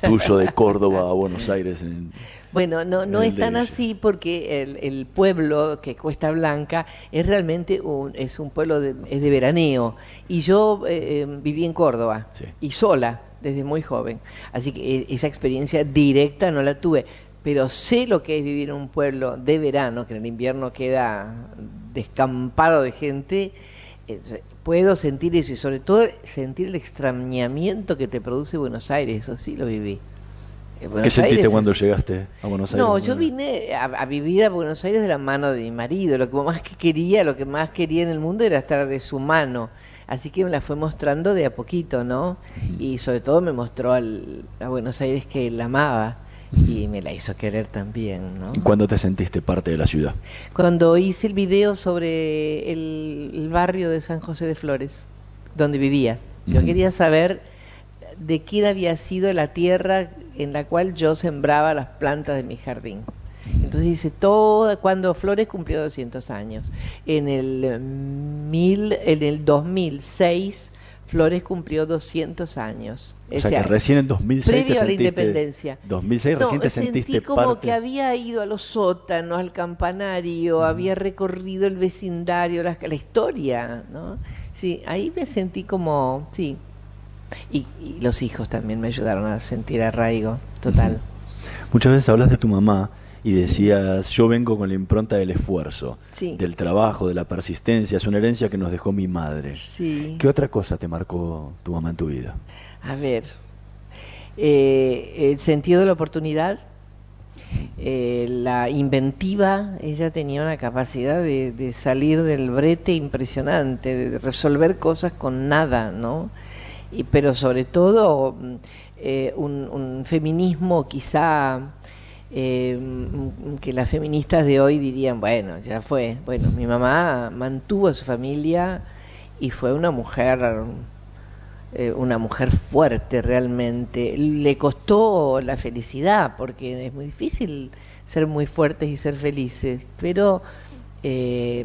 tuyo de Córdoba a Buenos Aires? en- Bueno, no, no es tan así porque el, el pueblo que Cuesta Blanca es realmente un, es un pueblo de, es de veraneo. Y yo eh, eh, viví en Córdoba y sola desde muy joven. Así que eh, esa experiencia directa no la tuve. Pero sé lo que es vivir en un pueblo de verano, que en el invierno queda descampado de gente. Puedo sentir eso y sobre todo sentir el extrañamiento que te produce Buenos Aires. Eso sí lo viví. Eh, Buenos ¿Qué sentiste Aires es- cuando llegaste a Buenos Aires? no, yo vine a, a vivir a Buenos Aires de la mano de mi marido. Lo que más que quería, lo que más quería en el mundo era estar de su mano. Así que me la fue mostrando de a poquito, ¿no? Y sobre todo me mostró al- a Buenos Aires que él amaba y me la hizo querer también, ¿no? ¿Cuándo te sentiste parte de la ciudad? Cuando hice el video sobre el, el barrio de San José de Flores, donde vivía, yo Ujú. quería saber de quién había sido la tierra en la cual yo sembraba las plantas de mi jardín. Entonces hice todo, cuando Flores cumplió 200 años. En el, eh, mil, en el 2006, Flores cumplió 200 años. O sea que recién en 2006 te previo a la sentiste- independencia. 2006 No, recién te sentí sentiste como parte. que había ido a los sótanos, al campanario, había recorrido el vecindario, la, la historia, ¿no? Sí, ahí me sentí como, sí. Y, y los hijos también me ayudaron a sentir arraigo, total. Muchas veces hablas de tu mamá y decías, yo vengo con la impronta del esfuerzo, Sí. del trabajo, de la persistencia, es una herencia que nos dejó mi madre. Sí. ¿Qué otra cosa te marcó tu mamá en tu vida? A ver, eh, el sentido de la oportunidad, eh, la inventiva, ella tenía una capacidad de, de salir del brete impresionante, de resolver cosas con nada, ¿no? Y, pero sobre todo mm, eh, un, un feminismo quizá eh, mm, que las feministas de hoy dirían, bueno, ya fue. Bueno, mi mamá mantuvo a su familia y fue una mujer eh, una mujer fuerte realmente. Le costó la felicidad, porque es muy difícil ser muy fuertes y ser felices, pero eh,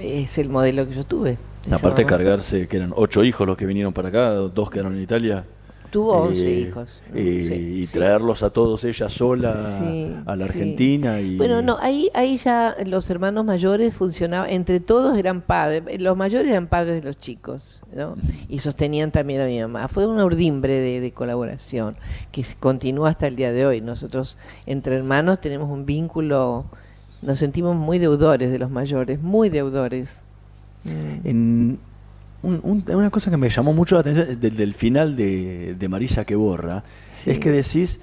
es el modelo que yo tuve. Aparte de cargarse, que eran ocho hijos los que vinieron para acá, dos quedaron en Italia. Tuvo 11 hijos, ¿no? eh, Sí, y sí. traerlos a todos ella sola Sí, a la. Argentina. Y, Bueno, no, ahí, ahí ya los hermanos mayores funcionaban, entre todos eran padres, los mayores eran padres de los chicos, ¿no? Y sostenían también a mi mamá. Fue una urdimbre de, de colaboración que continúa hasta el día de hoy. Nosotros, entre hermanos, tenemos un vínculo, nos sentimos muy deudores de los mayores, muy deudores. Mm. En un- un- una cosa que me llamó mucho la atención del, del final de, de Marisa que borra, Sí. es que decís,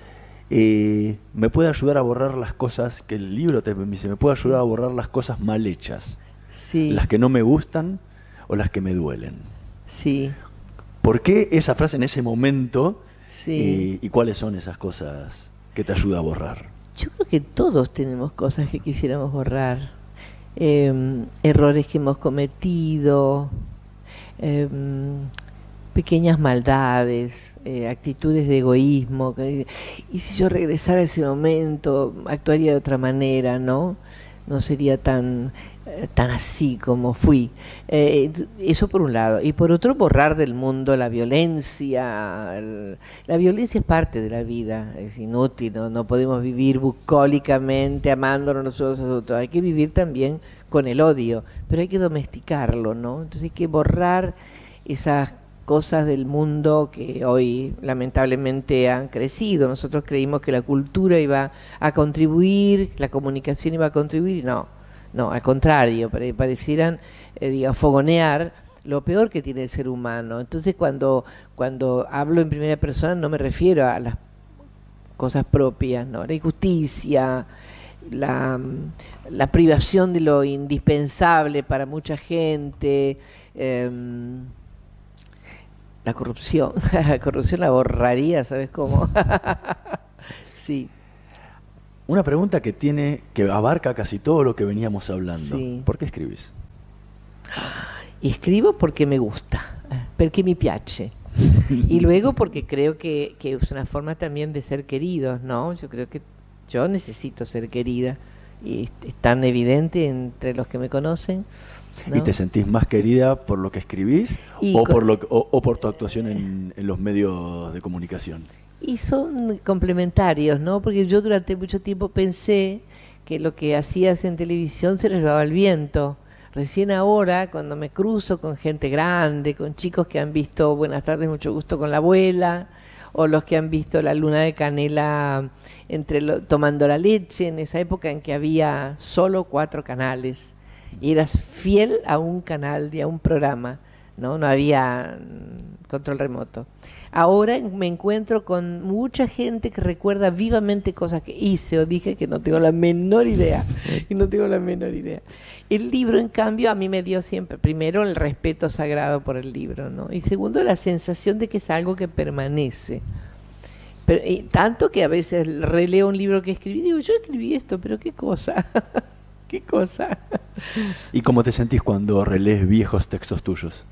eh, me puede ayudar a borrar las cosas, que el libro te dice, me puede ayudar a borrar las cosas mal hechas, Sí. las que no me gustan o las que me duelen. Sí. ¿Por qué esa frase en ese momento Sí. eh, y cuáles son esas cosas que te ayuda a borrar? Yo creo que todos tenemos cosas que quisiéramos borrar, Em, errores que hemos cometido, em, pequeñas maldades, eh, actitudes de egoísmo. y si yo regresara a ese momento, actuaría de otra manera, ¿no? No sería tan, eh, tan así como fui. Eh, eso por un lado. Y por otro, borrar del mundo la violencia. La violencia es parte de la vida, es inútil, no, no podemos vivir bucólicamente amándonos nosotros a nosotros. Hay que vivir también con el odio, pero hay que domesticarlo, ¿no? Entonces hay que borrar esas cosas del mundo que hoy lamentablemente han crecido. Nosotros creímos que la cultura iba a contribuir, la comunicación iba a contribuir, no, no, al contrario, pare- parecieran, eh, diga, fogonear lo peor que tiene el ser humano. Entonces cuando, cuando hablo en primera persona no me refiero a las cosas propias, ¿no? La injusticia, la, la privación de lo indispensable para mucha gente, em, la corrupción. la corrupción la borraría, ¿sabes cómo? sí. Una pregunta que tiene, que abarca casi todo lo que veníamos hablando. Sí. ¿Por qué escribís? Escribo porque me gusta, porque mi piace. y luego porque creo que, que es una forma también de ser queridos, ¿no? Yo creo que yo necesito ser querida y es tan evidente entre los que me conocen. ¿No? ¿Y te sentís más querida por lo que escribís Y o, por lo, o, o por tu actuación en, en los medios de comunicación? Y son complementarios, ¿no? Porque yo durante mucho tiempo pensé que lo que hacías en televisión se lo llevaba el viento. Recién ahora, cuando me cruzo con gente grande, con chicos que han visto Buenas tardes, mucho gusto con la abuela, o los que han visto la luna de canela entre lo- tomando la leche, en esa época en que había solo cuatro canales, y eras fiel a un canal y a un programa, ¿no? No había mm, control remoto. Ahora me encuentro con mucha gente que recuerda vivamente cosas que hice o dije que no tengo la menor idea. Y no tengo la menor idea. El libro, en cambio, a mí me dio siempre, primero, el respeto sagrado por el libro, ¿no? Y segundo, la sensación de que es algo que permanece. Pero, y tanto que a veces releo un libro que escribí y digo, yo escribí esto, pero qué cosa, qué cosa. ¿Y cómo te sentís cuando relees viejos textos tuyos?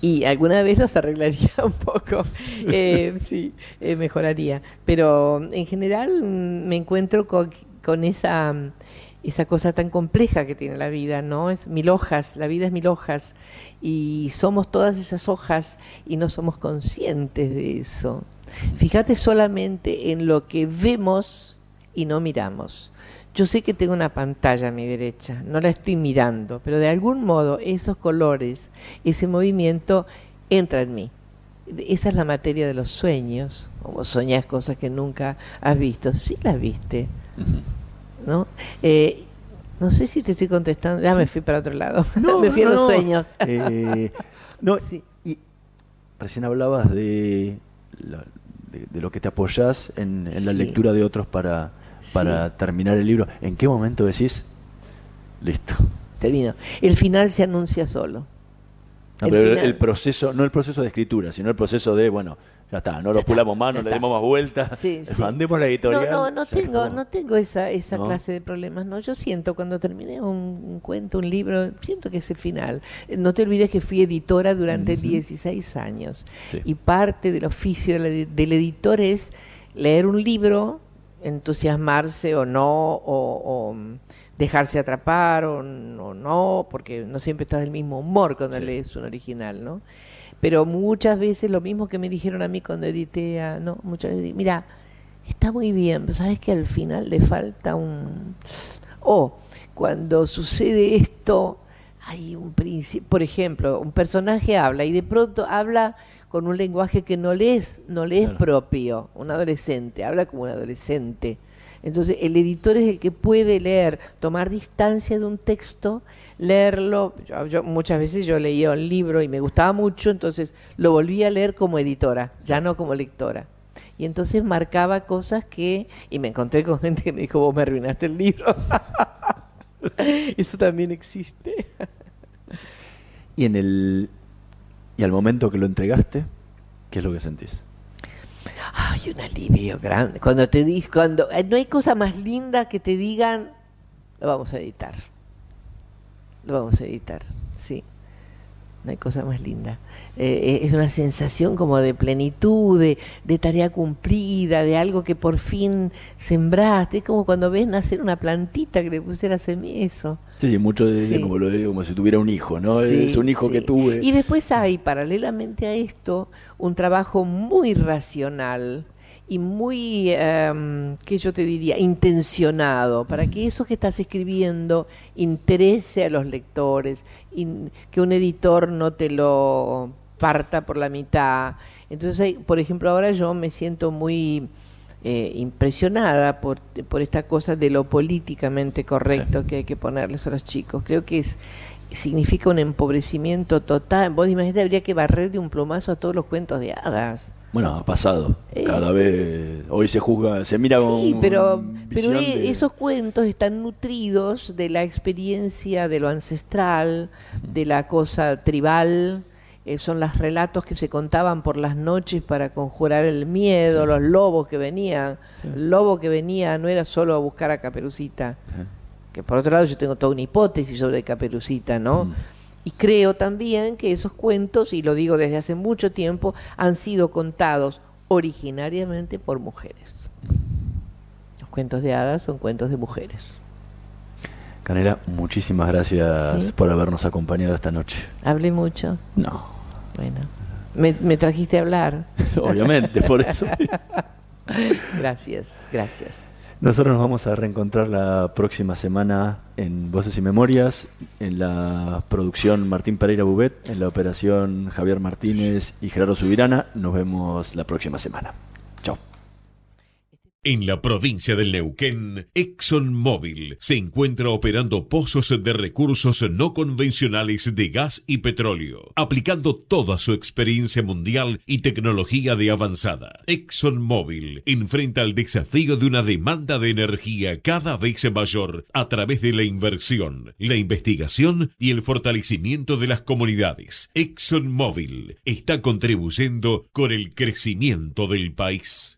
Y alguna vez los arreglaría un poco, eh, sí, eh, mejoraría. Pero en general me encuentro con, con esa, esa cosa tan compleja que tiene la vida, ¿no? Es mil hojas, la vida es mil hojas y somos todas esas hojas y no somos conscientes de eso. Fíjate solamente en lo que vemos y no miramos. Yo sé que tengo una pantalla a mi derecha, no la estoy mirando, pero de algún modo esos colores, ese movimiento entra en mí. Esa es la materia de los sueños, como soñas cosas que nunca has visto. Sí las viste, ¿no? Eh, no sé si te estoy contestando, ya me fui para otro lado, me fui a los no. sueños. Eh, no, y recién hablabas de, la- de, de lo que te apoyás en, en la lectura de otros para, para terminar el libro. ¿En qué momento decís, listo? Termino. El final se anuncia solo. No, El pero proceso, no el proceso de escritura, sino el proceso de, bueno, ya está, no lo pulamos más, no le demos más vueltas, Sí, sí. mandemos la editorial. No, no, no ya está. tengo, no tengo esa, esa ¿No? clase de problemas. No, yo siento cuando terminé un, un cuento, un libro, siento que es el final. No te olvides que fui editora durante 16 años Sí. y parte del oficio del editor es leer un libro, entusiasmarse o no, o, o, mm, dejarse atrapar o, n- o no, porque no siempre estás del mismo humor cuando lees un original, ¿no? Pero muchas veces lo mismo que me dijeron a mí cuando edité a, no, muchas veces, mira, está muy bien, pero sabes que al final le falta un o cuando sucede esto hay un principio, por ejemplo, un personaje habla y de pronto habla con un lenguaje que no le es, no le es Claro. propio, un adolescente, habla como un adolescente. Entonces, el editor es el que puede leer, tomar distancia de un texto, leerlo. Yo, yo- muchas veces yo leía un libro y me gustaba mucho, entonces lo volví a leer como editora, ya no como lectora. Y entonces marcaba cosas que, y me encontré con gente que me dijo, vos me arruinaste el libro. Eso también existe. Y en el y al momento que lo entregaste, ¿qué es lo que sentís? Ay, un alivio grande. Cuando te dis, cuando eh, no hay cosa más linda que te digan, lo vamos a editar. Lo vamos a editar. No hay cosa más linda. Eh, es una sensación como de plenitud, de, de, tarea cumplida, de algo que por fin sembraste. Es como cuando ves nacer una plantita que le pusieras eso. Sí, sí, mucho de, como lo digo, como si tuviera un hijo, ¿no? es un hijo que tuve. Y después hay, paralelamente a esto, un trabajo muy racional y muy, eh, ¿qué yo te diría?, intencionado, para que eso que estás escribiendo interese a los lectores, que un editor no te lo parta por la mitad. Entonces, por ejemplo, ahora yo me siento muy eh, impresionada por, por esta cosa de lo políticamente correcto que hay que ponerles a los chicos. Creo que es significa un empobrecimiento total. Vos imagínate, habría que barrer de un plumazo a todos los cuentos de hadas. Bueno, ha pasado. Eh. Cada vez, hoy se juzga, se mira con. Sí, pero, pero e, esos cuentos están nutridos de la experiencia de lo ancestral, de la cosa tribal. Eh, son los relatos que se contaban por las noches para conjurar el miedo, los lobos que venían. El lobo que venía no era solo a buscar a Caperucita. Que por otro lado, yo tengo toda una hipótesis sobre Caperucita, ¿no? Mm. Y creo también que esos cuentos, y lo digo desde hace mucho tiempo, han sido contados originariamente por mujeres. Los cuentos de hadas son cuentos de mujeres. Canela, muchísimas gracias por habernos acompañado esta noche. ¿Hablé mucho? No. Bueno, me, me trajiste a hablar. Obviamente, por eso. gracias, gracias. Nosotros nos vamos a reencontrar la próxima semana en Voces y Memorias, en la producción Martín Pereira Bubet, en la operación Javier Martínez y Gerardo Subirana. Nos vemos la próxima semana. En la provincia del Neuquén, ExxonMobil se encuentra operando pozos de recursos no convencionales de gas y petróleo, aplicando toda su experiencia mundial y tecnología de avanzada. ExxonMobil enfrenta el desafío de una demanda de energía cada vez mayor a través de la inversión, la investigación y el fortalecimiento de las comunidades. ExxonMobil está contribuyendo con el crecimiento del país.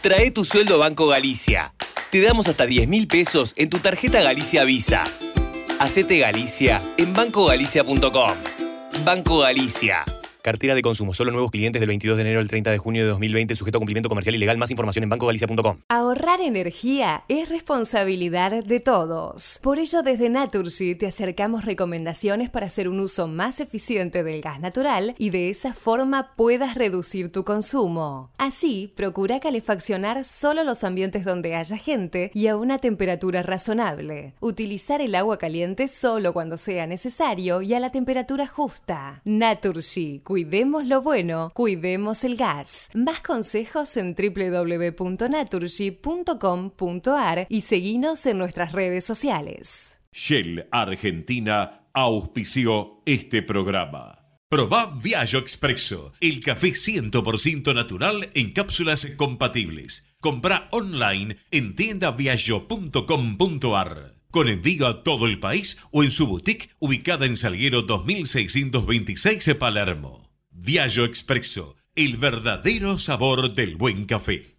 Trae tu sueldo a Banco Galicia. Te damos hasta 10 mil pesos en tu tarjeta Galicia Visa. Hacete Galicia en bancogalicia.com. Banco Galicia. Cartera de consumo. Solo nuevos clientes del 22 de enero al 30 de junio de 2020. Sujeto a cumplimiento comercial y legal. Más información en bancogalicia.com. Ahorrar energía es responsabilidad de todos. Por ello, desde Naturgy te acercamos recomendaciones para hacer un uso más eficiente del gas natural y de esa forma puedas reducir tu consumo. Así, procura calefaccionar solo los ambientes donde haya gente y a una temperatura razonable. Utilizar el agua caliente solo cuando sea necesario y a la temperatura justa. Naturgy Cuidemos lo bueno, cuidemos el gas. Más consejos en www.naturgy.com.ar y seguinos en nuestras redes sociales. Shell Argentina auspició este programa. Probá Viaggio Expresso, el café 100% natural en cápsulas compatibles. Compra online en tiendaviaggio.com.ar. Con envío a todo el país o en su boutique ubicada en Salguero 2626 Palermo. Viaggio Expresso, el verdadero sabor del buen café.